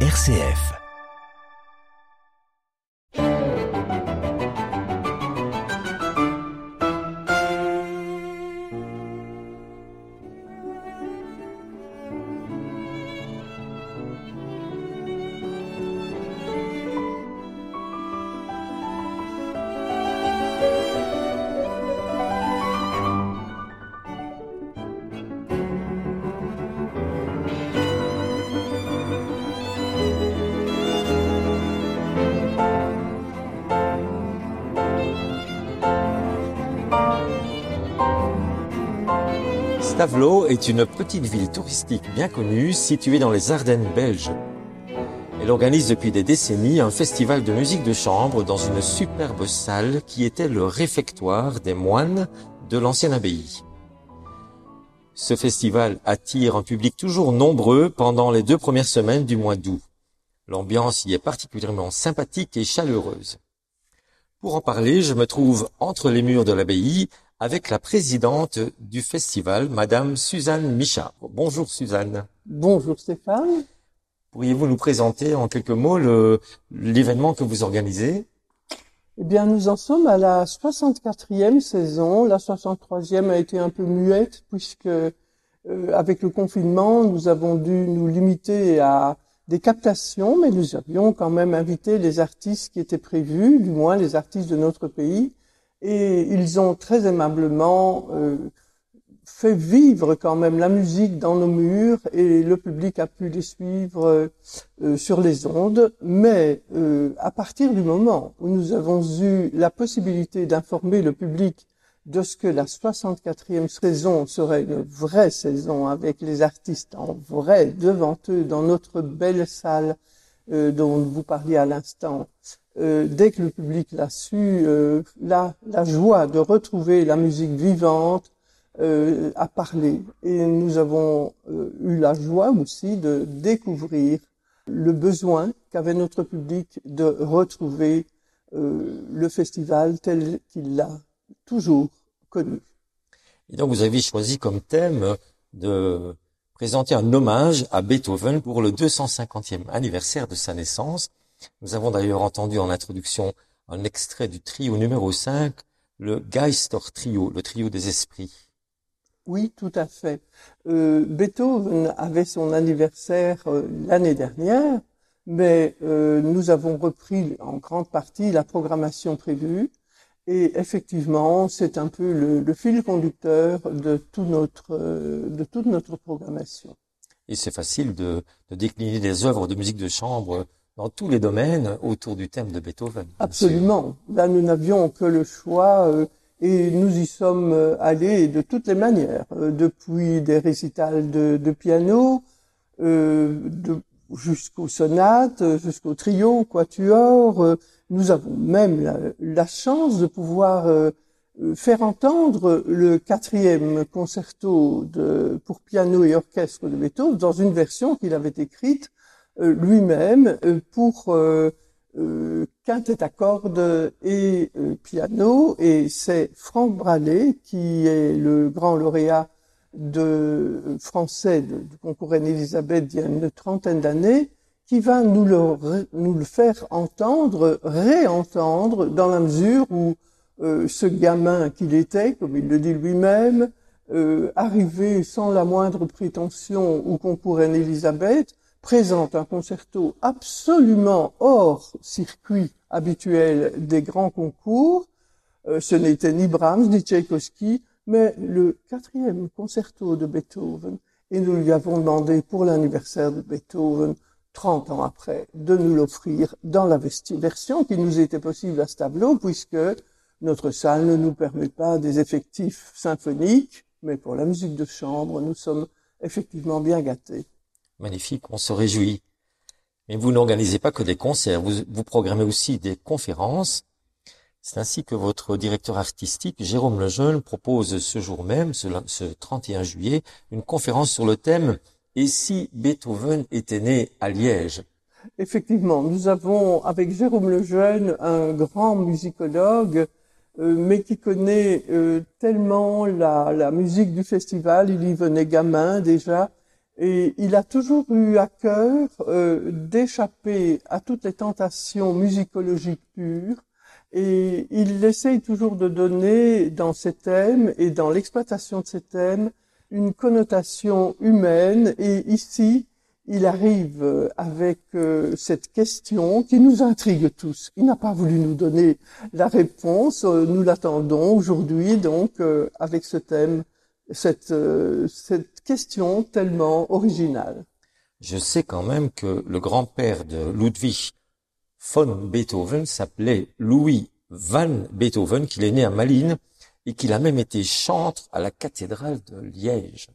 RCF. Est une petite ville touristique bien connue située dans les Ardennes belges. Elle organise depuis des décennies un festival de musique de chambre dans une superbe salle qui était le réfectoire des moines de l'ancienne abbaye. Ce festival attire un public toujours nombreux pendant les deux premières semaines du mois d'août. L'ambiance y est particulièrement sympathique et chaleureuse. Pour en parler, je me trouve entre les murs de l'abbaye avec la présidente du festival, Madame Suzanne Micha. Bonjour Suzanne. Bonjour Stéphane. Pourriez-vous nous présenter en quelques mots l'événement que vous organisez? Eh bien, nous en sommes à la 64e saison. La 63e a été un peu muette puisque euh, avec le confinement, nous avons dû nous limiter à des captations, mais nous avions quand même invité les artistes qui étaient prévus, du moins les artistes de notre pays et ils ont très aimablement euh, fait vivre quand même la musique dans nos murs et le public a pu les suivre euh, sur les ondes. Mais euh, à partir du moment où nous avons eu la possibilité d'informer le public de ce que la 64e saison serait une vraie saison avec les artistes en vrai devant eux dans notre belle salle dont vous parliez à l'instant, euh, dès que le public l'a su, euh, la, la, joie de retrouver la musique vivante euh, a parlé. Et nous avons euh, eu la joie aussi de découvrir le besoin qu'avait notre public de retrouver le festival tel qu'il l'a toujours connu. Et donc vous avez choisi comme thème de présenter un hommage à Beethoven pour le 250e anniversaire de sa naissance. Nous avons d'ailleurs entendu en introduction un extrait du trio numéro 5, le Geister Trio, le trio des esprits. Oui, tout à fait. Euh, Beethoven avait son anniversaire euh, l'année dernière, mais euh, nous avons repris en grande partie la programmation prévue. Et effectivement, c'est un peu le, le, fil conducteur de, tout notre, de toute notre programmation. Et c'est facile de, de décliner des œuvres de musique de chambre dans tous les domaines autour du thème de Beethoven. Absolument. Là, nous n'avions que le choix euh, et nous y sommes euh, allés de toutes les manières, euh, depuis des récitals de, de piano, jusqu'aux sonates, jusqu'au trio, quatuor. nous avons même la, la, chance de pouvoir faire entendre le quatrième concerto de, pour piano et orchestre de Beethoven dans une version qu'il avait écrite euh, lui-même euh, pour euh, quintette à cordes et piano. Et c'est Franck Bralet qui est le grand lauréat de français du concours Anne-Elisabeth il y a une trentaine d'années, qui va nous le, faire entendre, réentendre, dans la mesure où ce gamin qu'il était, comme il le dit lui-même, euh, arrivé sans la moindre prétention au concours Anne-Elisabeth, présente un concerto absolument hors circuit habituel des grands concours. Euh, ce n'était ni Brahms ni Tchaïkovski, mais le quatrième concerto de Beethoven. Et nous lui avons demandé pour l'anniversaire de Beethoven, 30 ans après, de nous l'offrir dans la version qui nous était possible à ce tableau, puisque notre salle ne nous permet pas des effectifs symphoniques, mais pour la musique de chambre, nous sommes effectivement bien gâtés magnifique, on se réjouit. Mais vous n'organisez pas que des concerts, vous, programmez aussi des conférences. C'est ainsi que votre directeur artistique, Jérôme Lejeune, propose ce jour même, ce, ce 31 juillet, une conférence sur le thème Et si Beethoven était né à Liège? Effectivement, nous avons avec Jérôme Lejeune un grand musicologue, euh, mais qui connaît euh, tellement la musique du festival, il y venait gamin déjà, Et il a toujours eu à cœur euh, d'échapper à toutes les tentations musicologiques pures. Et il essaye toujours de donner dans ses thèmes et dans l'exploitation de ses thèmes une connotation humaine. Et ici, il arrive euh, avec euh, cette question qui nous intrigue tous. Il n'a pas voulu nous donner la réponse. Nous l'attendons aujourd'hui, donc, avec ce thème cette, euh, cette question tellement originale. Je sais quand même que le grand-père de Ludwig von Beethoven s'appelait Louis van Beethoven, qu'il est né à Malines et qu'il a même été chantre à la cathédrale de Liège.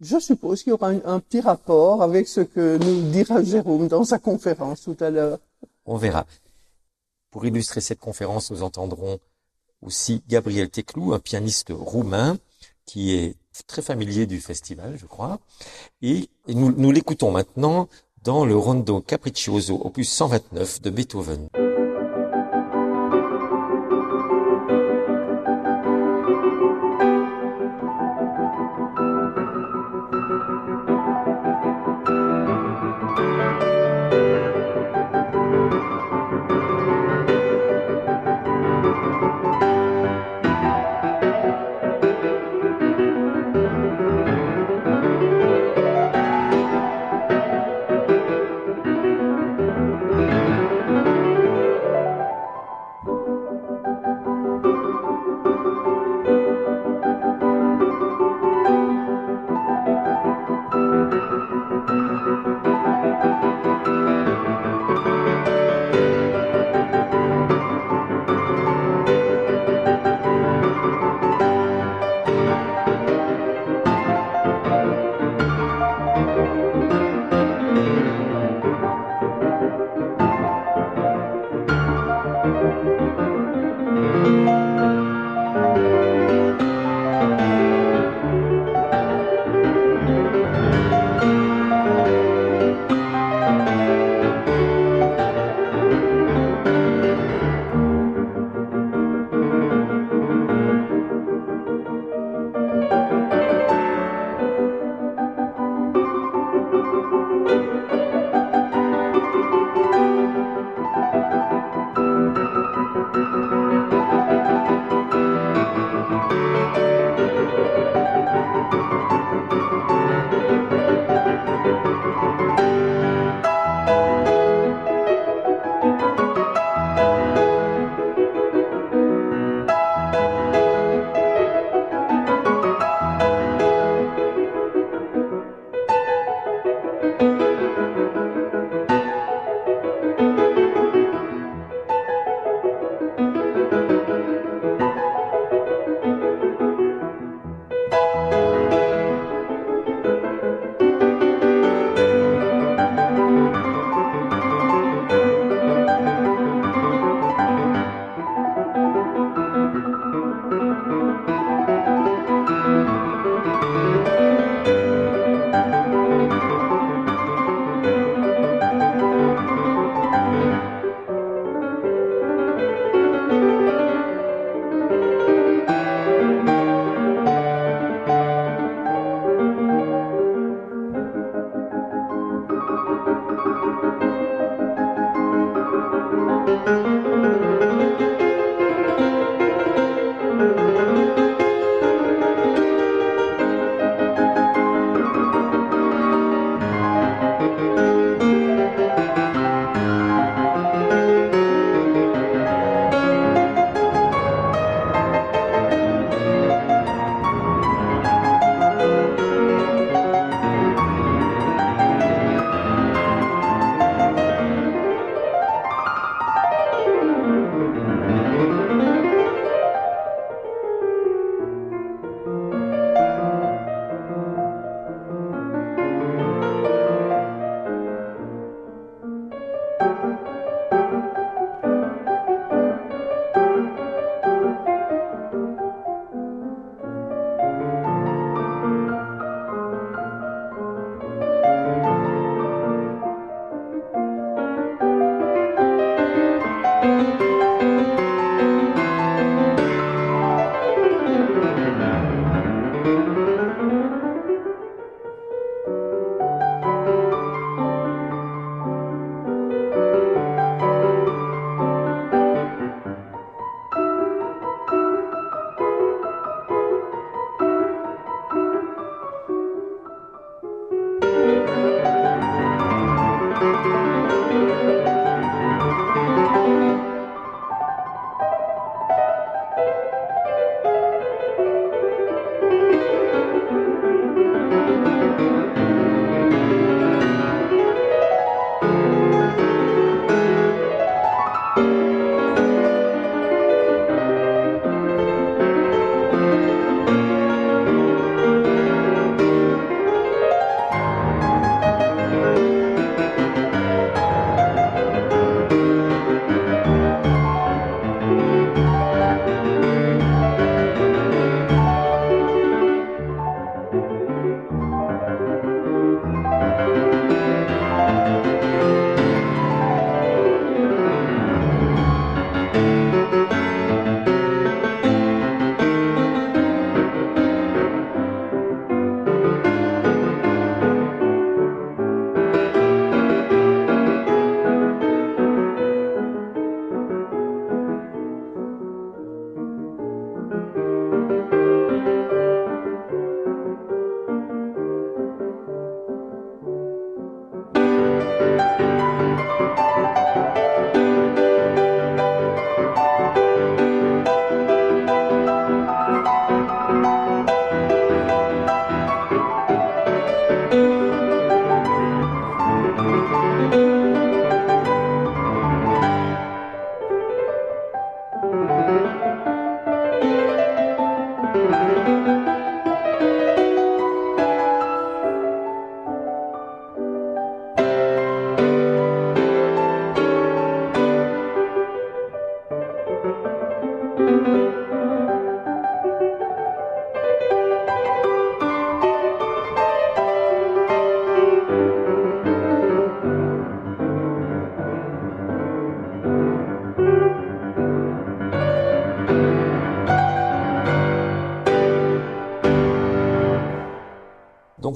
Je suppose qu'il y aura un, petit rapport avec ce que nous dira Jérôme dans sa conférence tout à l'heure. On verra. Pour illustrer cette conférence, nous entendrons aussi Gabriel Teclou, un pianiste roumain, qui est très familier du festival, je crois. Et, nous, nous l'écoutons maintenant dans le Rondo Capriccioso, opus 129 de Beethoven.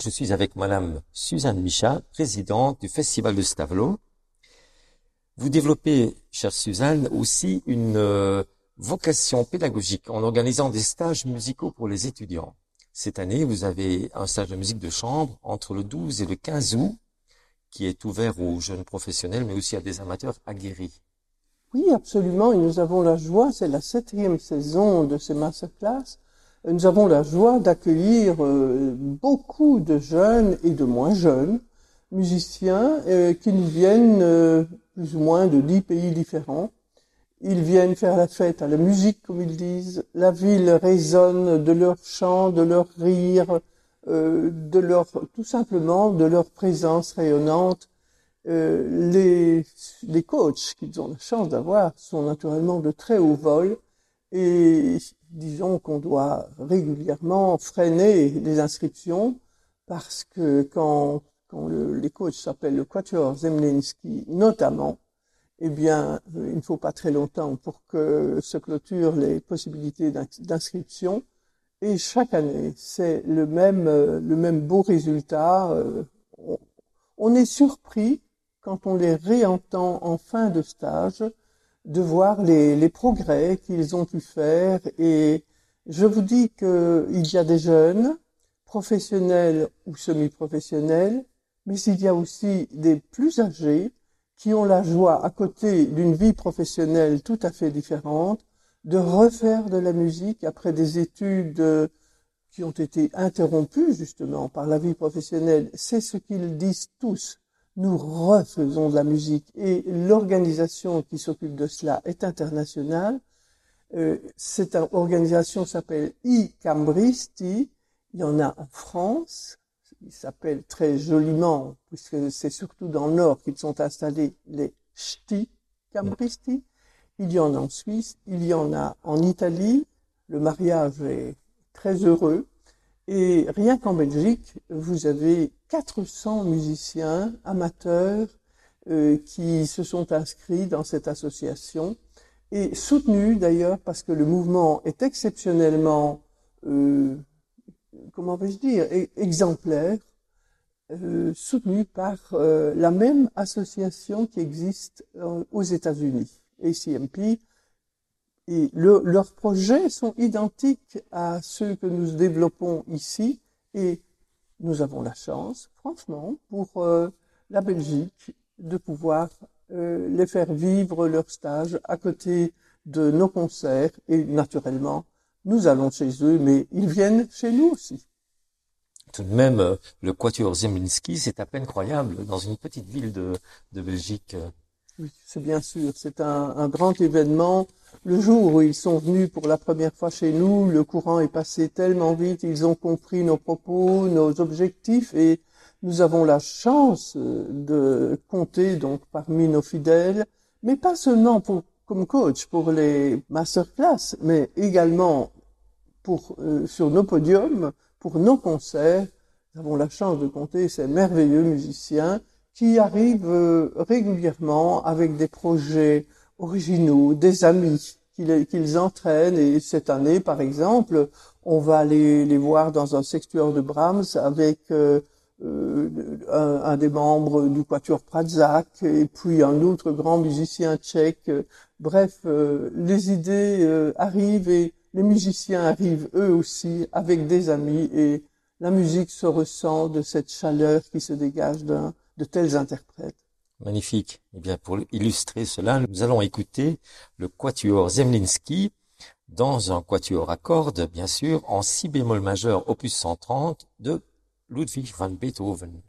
Je suis avec Madame Suzanne Micha, présidente du Festival de Stavelot. Vous développez, chère Suzanne, aussi une euh, vocation pédagogique en organisant des stages musicaux pour les étudiants. Cette année, vous avez un stage de musique de chambre entre le 12 et le 15 août qui est ouvert aux jeunes professionnels, mais aussi à des amateurs aguerris. Oui, absolument. Et nous avons la joie, c'est la septième saison de ces masterclass, nous avons la joie d'accueillir euh, beaucoup de jeunes et de moins jeunes musiciens euh, qui nous viennent euh, plus ou moins de dix pays différents. Ils viennent faire la fête à la musique, comme ils disent. La ville résonne de leur chant, de leur rire, de leur, tout simplement, de leur présence rayonnante. les, les coachs qu'ils ont la chance d'avoir sont naturellement de très haut vol et disons qu'on doit régulièrement freiner les inscriptions parce que quand, quand le, les coachs s'appellent le Quatuor Zemlinski notamment, eh bien, euh, il ne faut pas très longtemps pour que se clôturent les possibilités d'inscription. Et chaque année, c'est le même, euh, le même beau résultat. Euh, on est surpris quand on les réentend en fin de stage de voir les, progrès qu'ils ont pu faire. Et je vous dis qu'il y a des jeunes, professionnels ou semi-professionnels, mais il y a aussi des plus âgés qui ont la joie, à côté d'une vie professionnelle tout à fait différente, de refaire de la musique après des études qui ont été interrompues justement par la vie professionnelle. C'est ce qu'ils disent tous nous refaisons de la musique et l'organisation qui s'occupe de cela est internationale. Euh, cette organisation s'appelle I-Cambristi. Il y en a en France. Il s'appelle très joliment, puisque c'est surtout dans le nord qu'ils sont installés, les Ch'ti Cambristi. Il y en a en Suisse, il y en a en Italie. Le mariage est très heureux. Et rien qu'en Belgique, vous avez 400 musiciens amateurs euh, qui se sont inscrits dans cette association et soutenus d'ailleurs parce que le mouvement est exceptionnellement, euh, comment vais-je dire, e-, exemplaire, euh, soutenu par euh, la même association qui existe euh, aux États-Unis, ACMP, et leurs projets sont identiques à ceux que nous développons ici et nous avons la chance, franchement, pour euh, la Belgique, de pouvoir euh, les faire vivre leur stage à côté de nos concerts et naturellement, nous allons chez eux, mais ils viennent chez nous aussi. Tout de même, euh, le Quatuor Zemlinski, c'est à peine croyable dans une petite ville de, de Belgique. Oui, c'est bien sûr. C'est un, grand événement. Le jour où ils sont venus pour la première fois chez nous, le courant est passé tellement vite, ils ont compris nos propos, nos objectifs et nous avons la chance euh, de compter donc parmi nos fidèles, mais pas seulement pour, comme coach pour les masterclass, mais également pour, euh, sur nos podiums, pour nos concerts. Nous avons la chance de compter ces merveilleux musiciens qui arrivent euh, régulièrement avec des projets originaux, des amis qu'ils entraînent. Et cette année, par exemple, on va aller les voir dans un secteur de Brahms avec euh, euh, un, un, des membres du Quatuor Prazak et puis un autre grand musicien tchèque. Bref, euh, les idées arrivent et les musiciens arrivent eux aussi avec des amis et la musique se ressent de cette chaleur qui se dégage d'un de tels interprètes. Magnifique. Eh bien, pour illustrer cela, nous allons écouter le quatuor Zemlinsky dans un quatuor à cordes, bien sûr, en si bémol majeur opus 130 de Ludwig van Beethoven.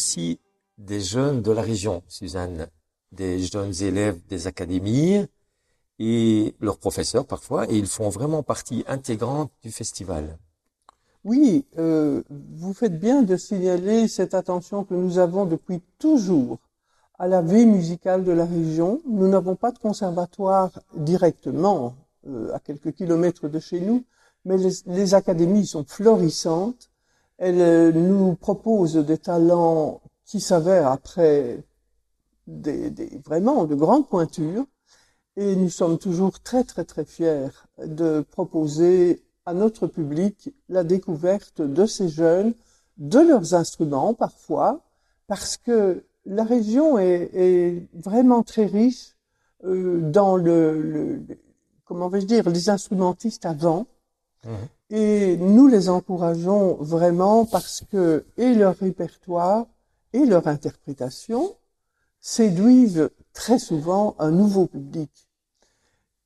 Aussi des jeunes de la région, Suzanne, des jeunes élèves des académies et leurs professeurs parfois, et ils font vraiment partie intégrante du festival. Oui, euh, vous faites bien de signaler cette attention que nous avons depuis toujours à la vie musicale de la région. Nous n'avons pas de conservatoire directement euh, à quelques kilomètres de chez nous, mais les, les académies sont florissantes elle euh, nous propose des talents qui s'avèrent après des, des, vraiment de grandes pointures. Et nous sommes toujours très très très fiers de proposer à notre public la découverte de ces jeunes, de leurs instruments parfois, parce que la région est, vraiment très riche euh, dans le, le, comment vais-je dire, les instrumentistes avant. Mmh. Et nous les encourageons vraiment parce que et leur répertoire et leur interprétation séduisent très souvent un nouveau public.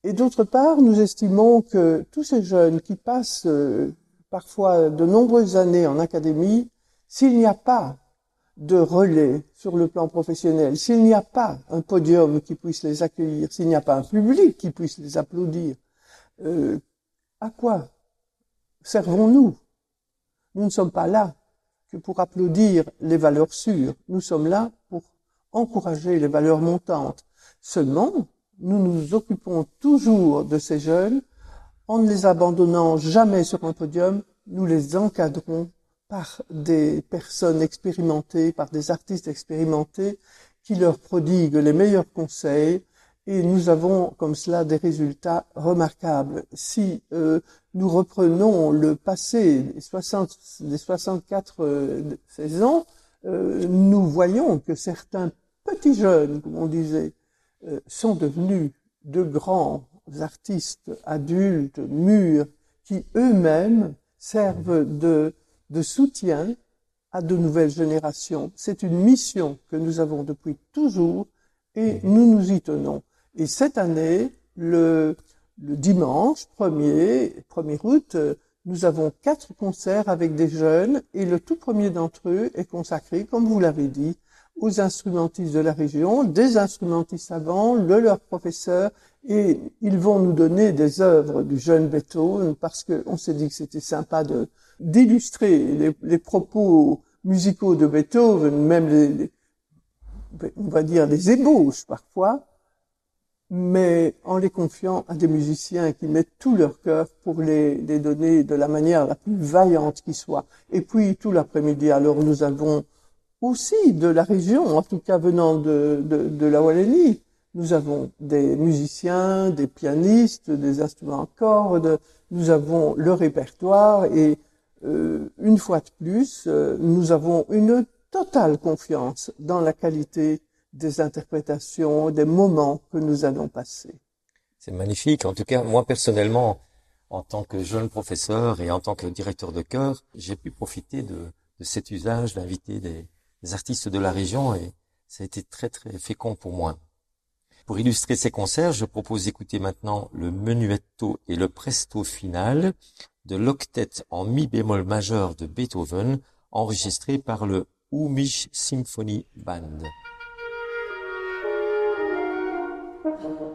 Et d'autre part, nous estimons que tous ces jeunes qui passent euh, parfois de nombreuses années en académie, s'il n'y a pas de relais sur le plan professionnel, s'il n'y a pas un podium qui puisse les accueillir, s'il n'y a pas un public qui puisse les applaudir, euh, à quoi servons-nous Nous ne sommes pas là que pour applaudir les valeurs sûres, nous sommes là pour encourager les valeurs montantes. Seulement, nous nous occupons toujours de ces jeunes en ne les abandonnant jamais sur un podium, nous les encadrons par des personnes expérimentées, par des artistes expérimentés qui leur prodiguent les meilleurs conseils, et nous avons comme cela des résultats remarquables. Si euh, nous reprenons le passé des, 60, des 64 euh, ans, euh, nous voyons que certains petits jeunes, comme on disait, euh, sont devenus de grands artistes adultes, mûrs, qui eux-mêmes servent de, de soutien à de nouvelles générations. C'est une mission que nous avons depuis toujours et nous nous y tenons. Et cette année, le, le dimanche 1er, 1er août, Nous avons quatre concerts avec des jeunes et le tout premier d'entre eux est consacré, comme vous l'avez dit, aux instrumentistes de la région, des instrumentistes savants, le leur professeur, et ils vont nous donner des œuvres du jeune Beethoven parce qu'on s'est dit que c'était sympa de d'illustrer les, propos musicaux de Beethoven, même les, on va dire des ébauches parfois, mais en les confiant à des musiciens qui mettent tout leur cœur pour les, les donner de la manière la plus vaillante qui soit. Et puis tout l'après-midi, alors nous avons aussi de la région, en tout cas venant de, de, de la Wallonie, nous avons des musiciens, des pianistes, des instruments à cordes, nous avons le répertoire et euh, une fois de plus, euh, nous avons une totale confiance dans la qualité des interprétations, des moments que nous allons passer. C'est magnifique. En tout cas, moi personnellement, en tant que jeune professeur et en tant que directeur de chœur, j'ai pu profiter de, cet usage d'inviter des, des, artistes de la région et ça a été très très fécond pour moi. Pour illustrer ces concerts, je propose d'écouter maintenant le menuetto et le presto final de l'octet en mi bémol majeur de Beethoven, enregistré par le Umish Symphony Band. como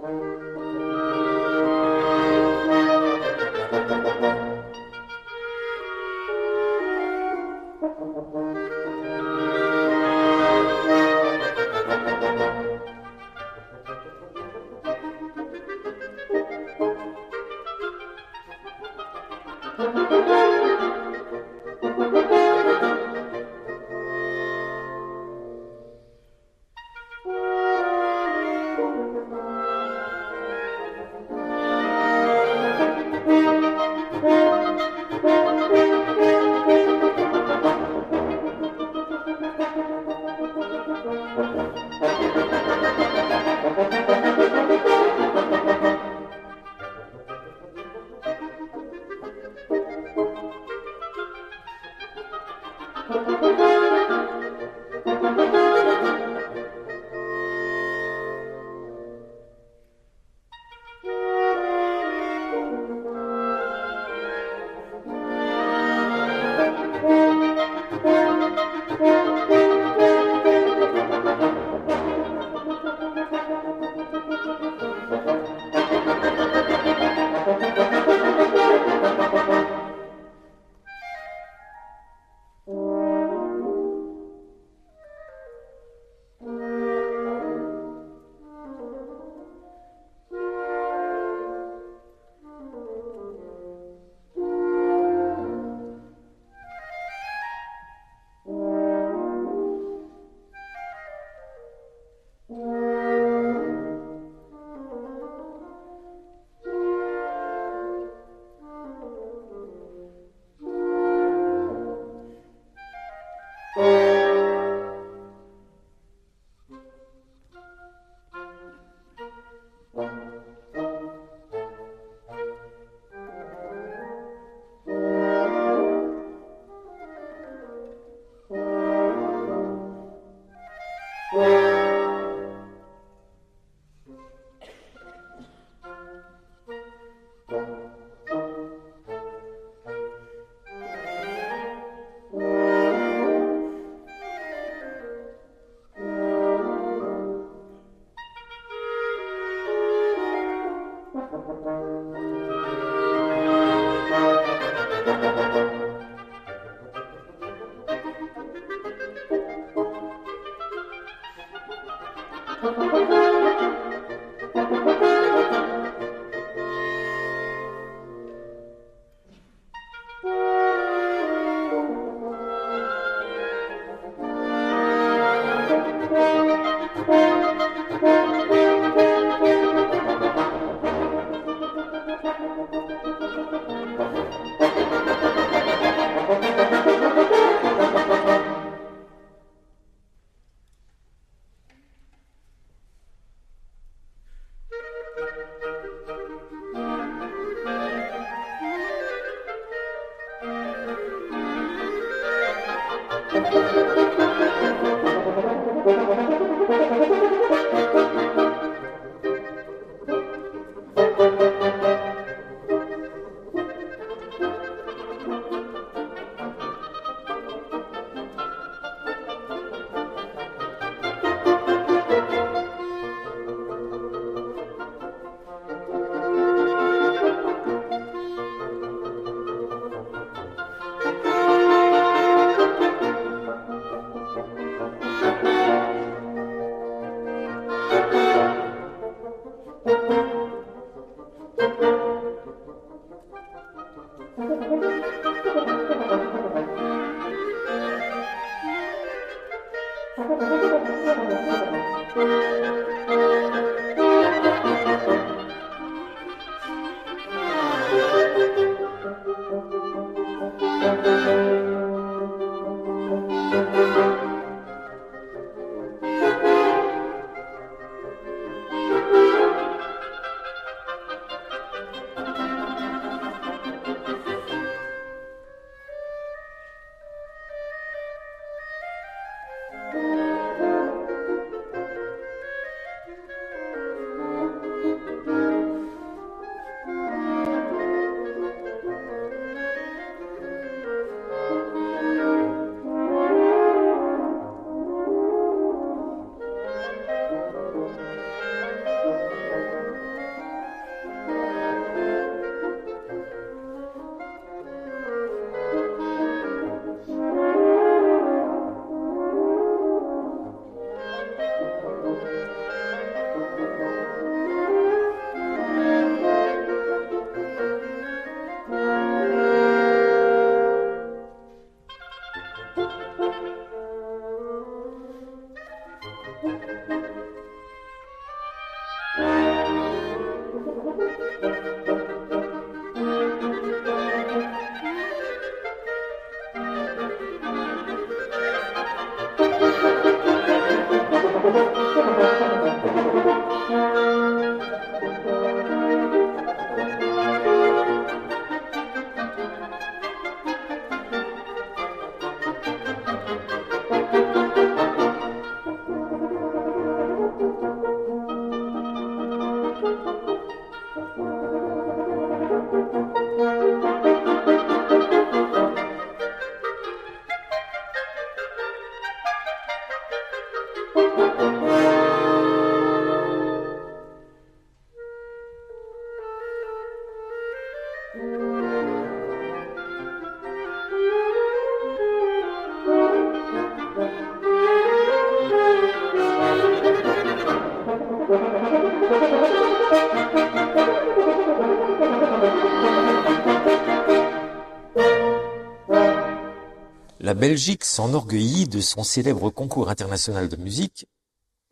Belgique s'enorgueillit de son célèbre concours international de musique,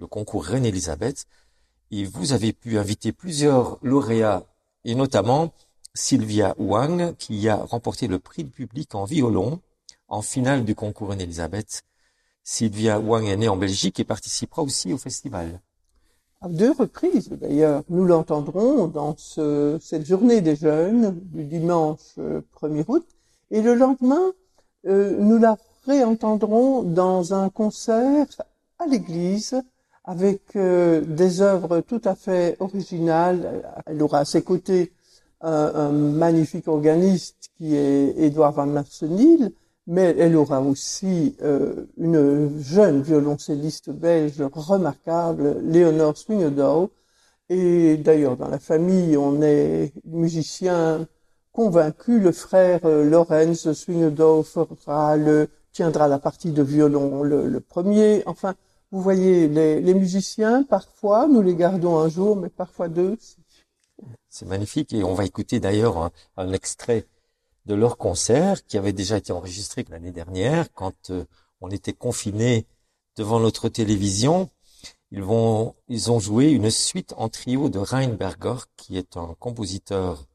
le concours Reine-Elisabeth, et vous avez pu inviter plusieurs lauréats, et notamment Sylvia Wang, qui a remporté le prix du public en violon en finale du concours Reine-Elisabeth. Sylvia Wang est née en Belgique et participera aussi au festival. À deux reprises, d'ailleurs. Nous l'entendrons dans ce, cette journée des jeunes du dimanche 1er euh, août. Et le lendemain, euh, nous la réentendrons dans un concert à l'église avec euh, des œuvres tout à fait originales. Elle aura à ses côtés un, magnifique organiste qui est Édouard Van Marsenil, mais elle aura aussi euh, une jeune violoncelliste belge remarquable, Léonore Swingedow. Et d'ailleurs, dans la famille, on est musicien convaincu, le frère euh, Lorenz Swingedow fera le, tiendra la partie de violon le, premier. Enfin, vous voyez, les, les, musiciens, parfois, nous les gardons un jour, mais parfois deux. C'est magnifique et on va écouter d'ailleurs un, un, extrait de leur concert qui avait déjà été enregistré l'année dernière quand euh, on était confinés devant notre télévision. Ils vont, ils ont joué une suite en trio de Reinberger, qui est un compositeur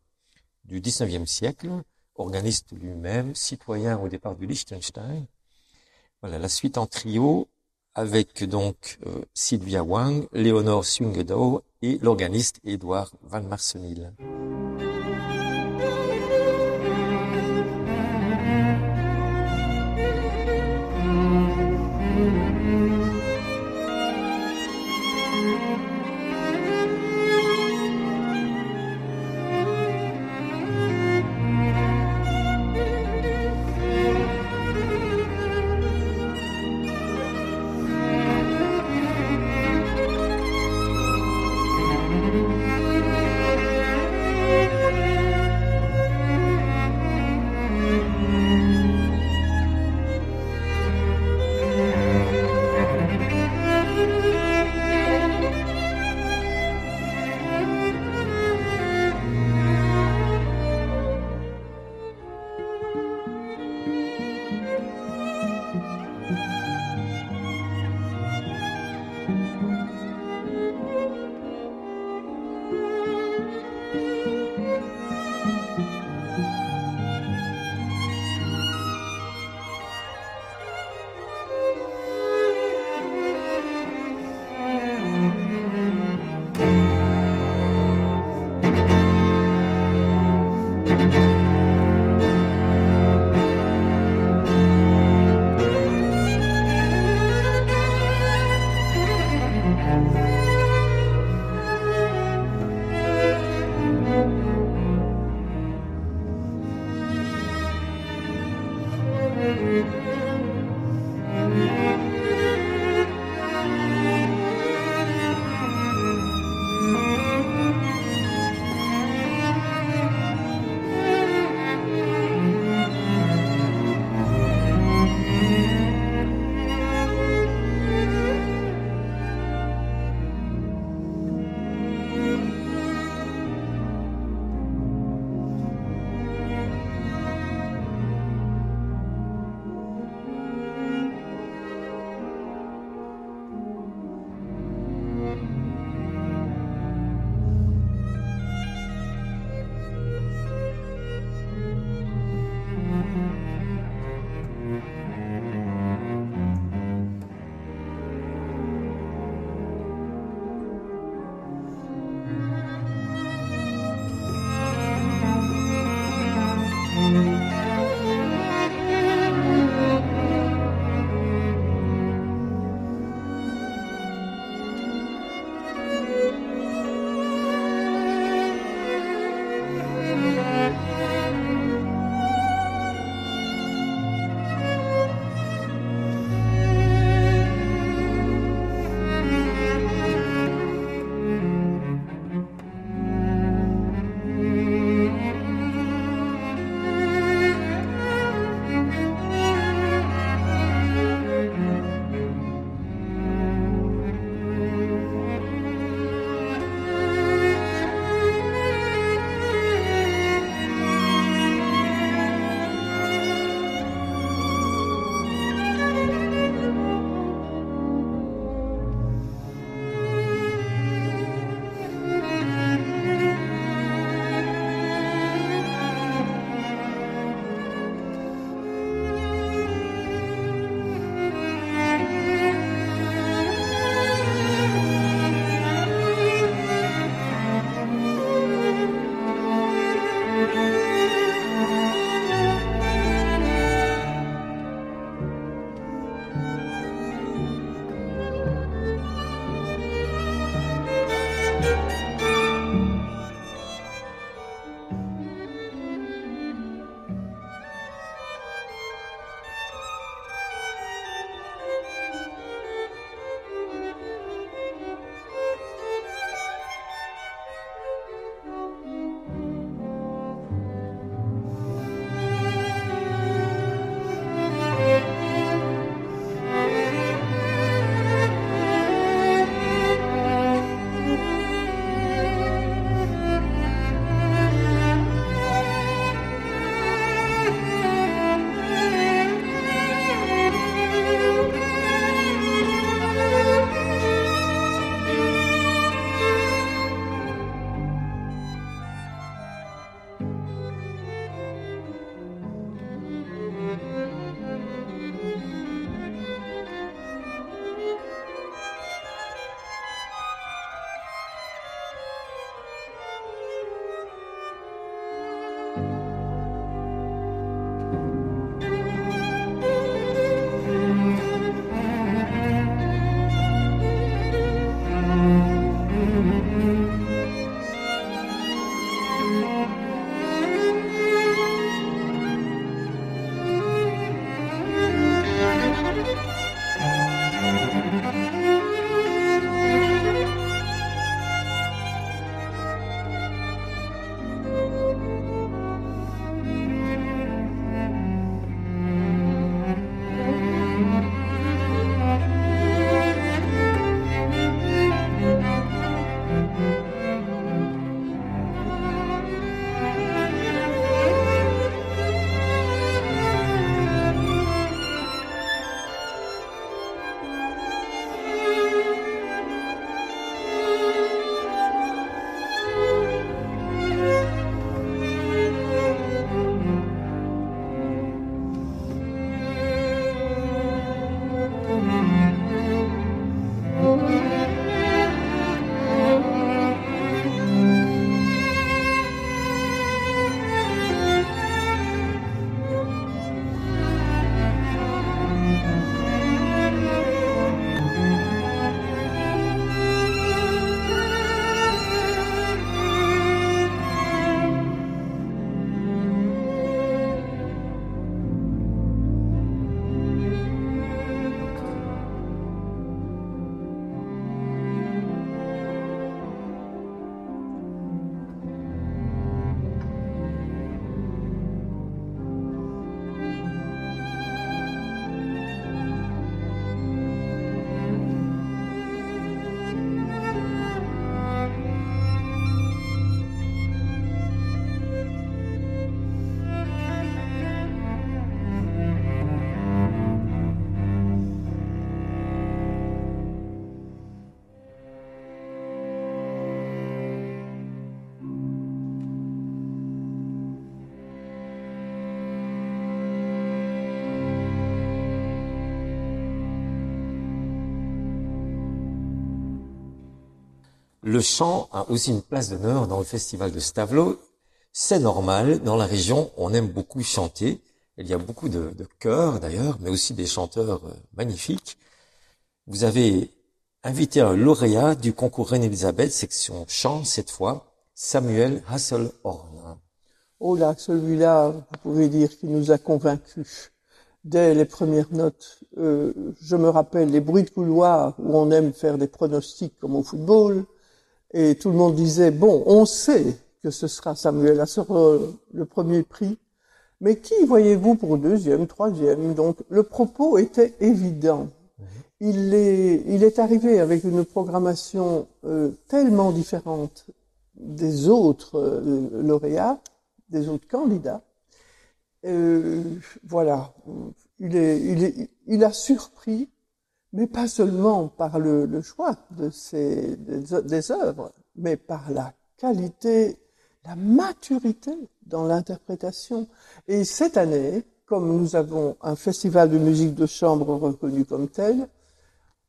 du XIXe siècle, organiste lui-même, citoyen au départ du Liechtenstein. Voilà, la suite en trio avec donc euh, Sylvia Wang, Léonore Swingedow et l'organiste Édouard Van Marsenil. Le chant a aussi une place d'honneur dans le festival de Stavelot. C'est normal, dans la région, on aime beaucoup chanter. Il y a beaucoup de, de chœurs d'ailleurs, mais aussi des chanteurs euh, magnifiques. Vous avez invité un lauréat du concours Reine-Elisabeth, section chant cette fois, Samuel Hasselhorn. Oh là, celui-là, vous pouvez dire qu'il nous a convaincus. Dès les premières notes, euh, je me rappelle les bruits de couloir où on aime faire des pronostics comme au football, et tout le monde disait, bon, on sait que ce sera Samuel Hasselhorn le premier prix, mais qui voyez-vous pour deuxième, troisième? Donc le propos était évident. Il est, il est arrivé avec une programmation euh, tellement différente des autres euh, lauréats, des autres candidats. Euh, voilà, il, est, il, est, il, a surpris, mais pas seulement par le, choix de ses, des, des œuvres, mais par la qualité, la maturité dans l'interprétation. Et cette année, comme nous avons un festival de musique de chambre reconnu comme tel,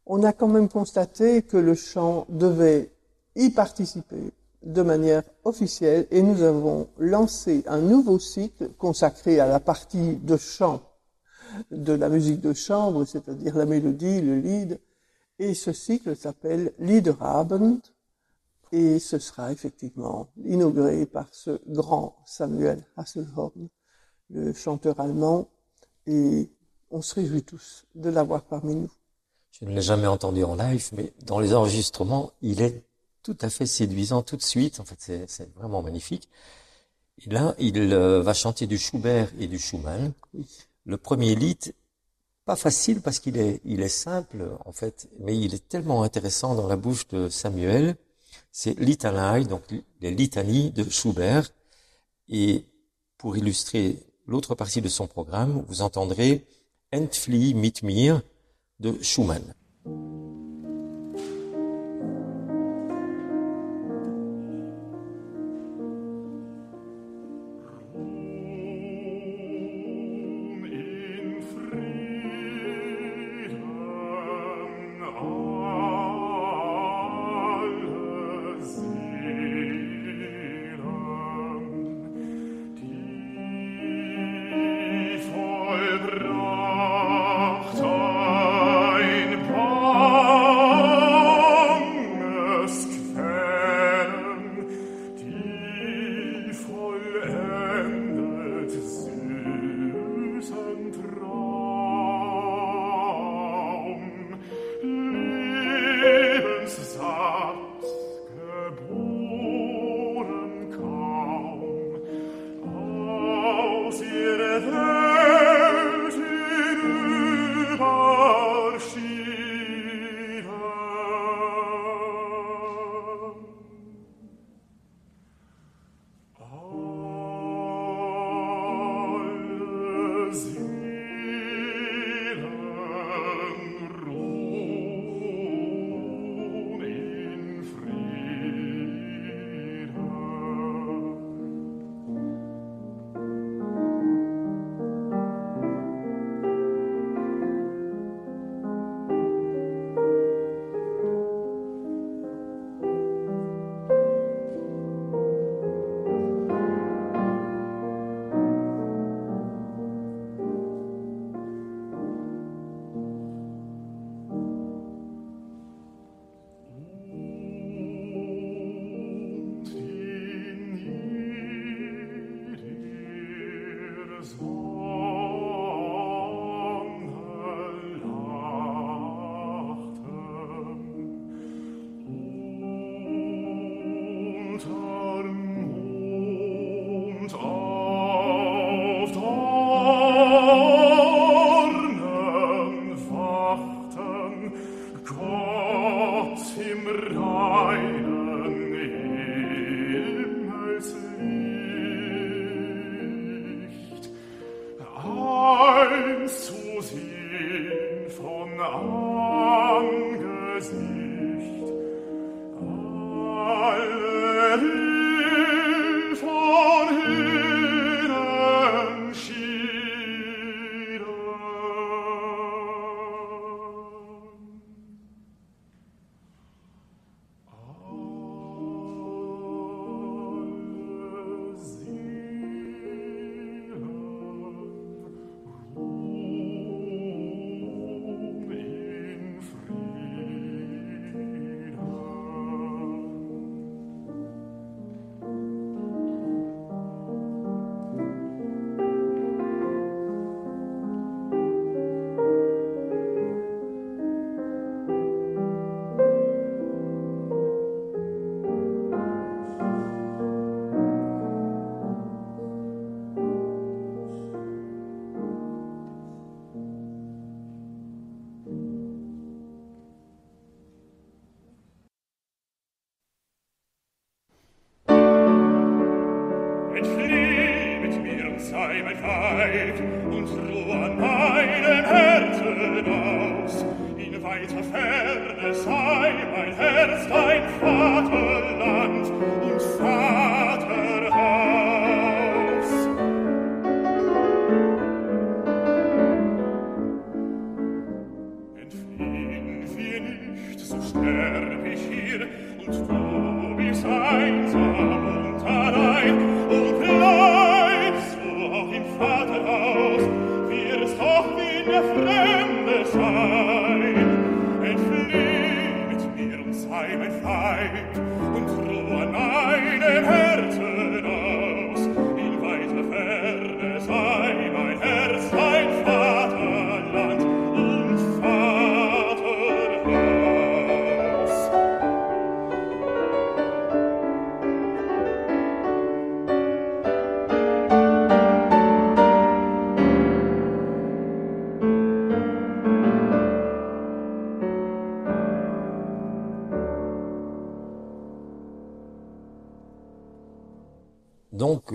on a quand même constaté que le chant devait y participer de manière officielle et nous avons lancé un nouveau cycle consacré à la partie de chant de la musique de chambre, c'est-à-dire la mélodie, le lead. Et ce cycle s'appelle Liederabend et ce sera effectivement inauguré par ce grand Samuel Hasselhorn, le chanteur allemand, et on se réjouit tous de l'avoir parmi nous. Je ne l'ai jamais entendu en live, mais dans les enregistrements, il est tout à fait séduisant tout de suite. En fait, c'est vraiment magnifique. Et là, il euh, va chanter du Schubert et du Schumann. Le premier lit, pas facile parce qu'il est, simple en fait, mais il est tellement intéressant dans la bouche de Samuel. C'est Litanai, donc les litanies de Schubert. Et pour illustrer l'autre partie de son programme, vous entendrez Entflie mit mir de Schumann.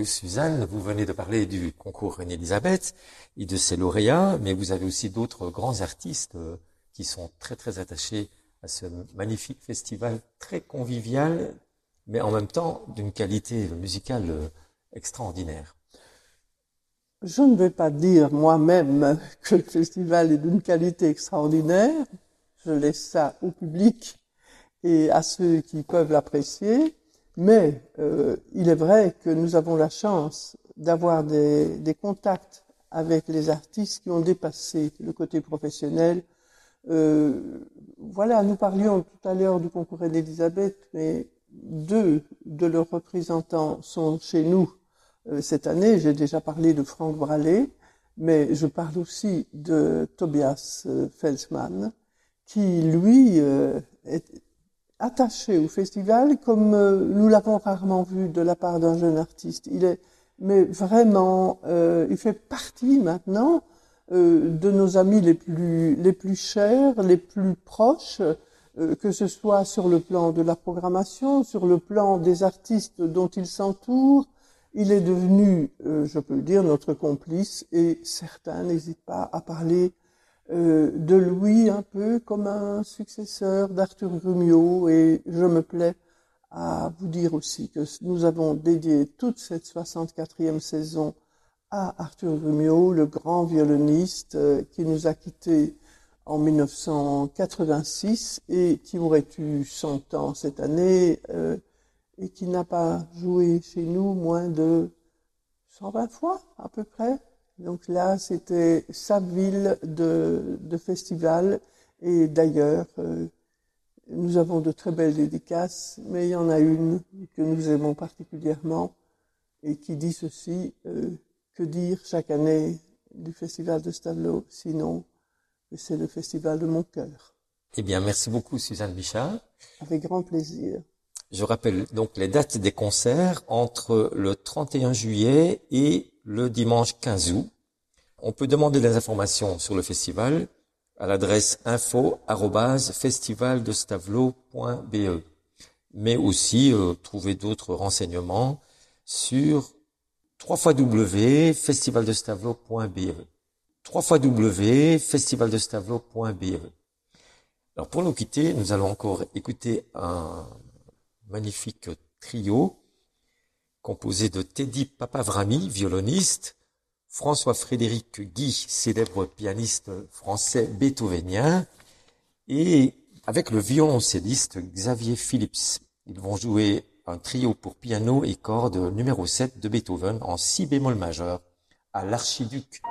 Suzanne, vous venez de parler du concours Reine-Elisabeth et de ses lauréats, mais vous avez aussi d'autres grands artistes euh, qui sont très très attachés à ce magnifique festival très convivial, mais en même temps d'une qualité musicale euh, extraordinaire. Je ne vais pas dire moi-même que le festival est d'une qualité extraordinaire. Je laisse ça au public et à ceux qui peuvent l'apprécier. Mais euh, il est vrai que nous avons la chance d'avoir des, contacts avec les artistes qui ont dépassé le côté professionnel. Euh, voilà, nous parlions tout à l'heure du concours d'Elisabeth, mais deux de leurs représentants sont chez nous euh, cette année. J'ai déjà parlé de Franck Bralé, mais je parle aussi de Tobias Felsman, qui lui est attaché au festival comme euh, nous l'avons rarement vu de la part d'un jeune artiste. Il est, mais vraiment, euh, il fait partie maintenant euh, de nos amis les plus les plus chers, les plus proches, euh, que ce soit sur le plan de la programmation, sur le plan des artistes dont il s'entoure. Il est devenu, euh, je peux le dire, notre complice et certains n'hésitent pas à parler euh, de Louis un peu comme un successeur d'Arthur Grumio et je me plais à vous dire aussi que nous avons dédié toute cette 64e saison à Arthur Grumio, le grand violoniste euh, qui nous a quittés en 1986 et qui aurait eu 100 ans cette année euh, et qui n'a pas joué chez nous moins de 120 fois à peu près. Donc là, c'était sa ville de, de festival. Et d'ailleurs, euh, nous avons de très belles dédicaces, mais il y en a une que nous aimons particulièrement et qui dit ceci, euh, que dire chaque année du festival de Stavelot, sinon c'est le festival de mon cœur. Eh bien, merci beaucoup Suzanne Bichard. Avec grand plaisir. Je rappelle donc les dates des concerts entre le 31 juillet et le dimanche 15 août. On peut demander des informations sur le festival à l'adresse info@festivaldestavelot.be, mais aussi euh, trouver d'autres renseignements sur www.festivaldestavelot.be. www.festivaldestavelot.be. Alors pour nous quitter, nous allons encore écouter un magnifique trio composé de Teddy Papavrami, violoniste, François-Frédéric Guy, célèbre pianiste français beethovenien, et avec le violoncelliste Xavier Phillips. Ils vont jouer un trio pour piano et cordes numéro 7 de Beethoven en si bémol majeur à l'archiduc.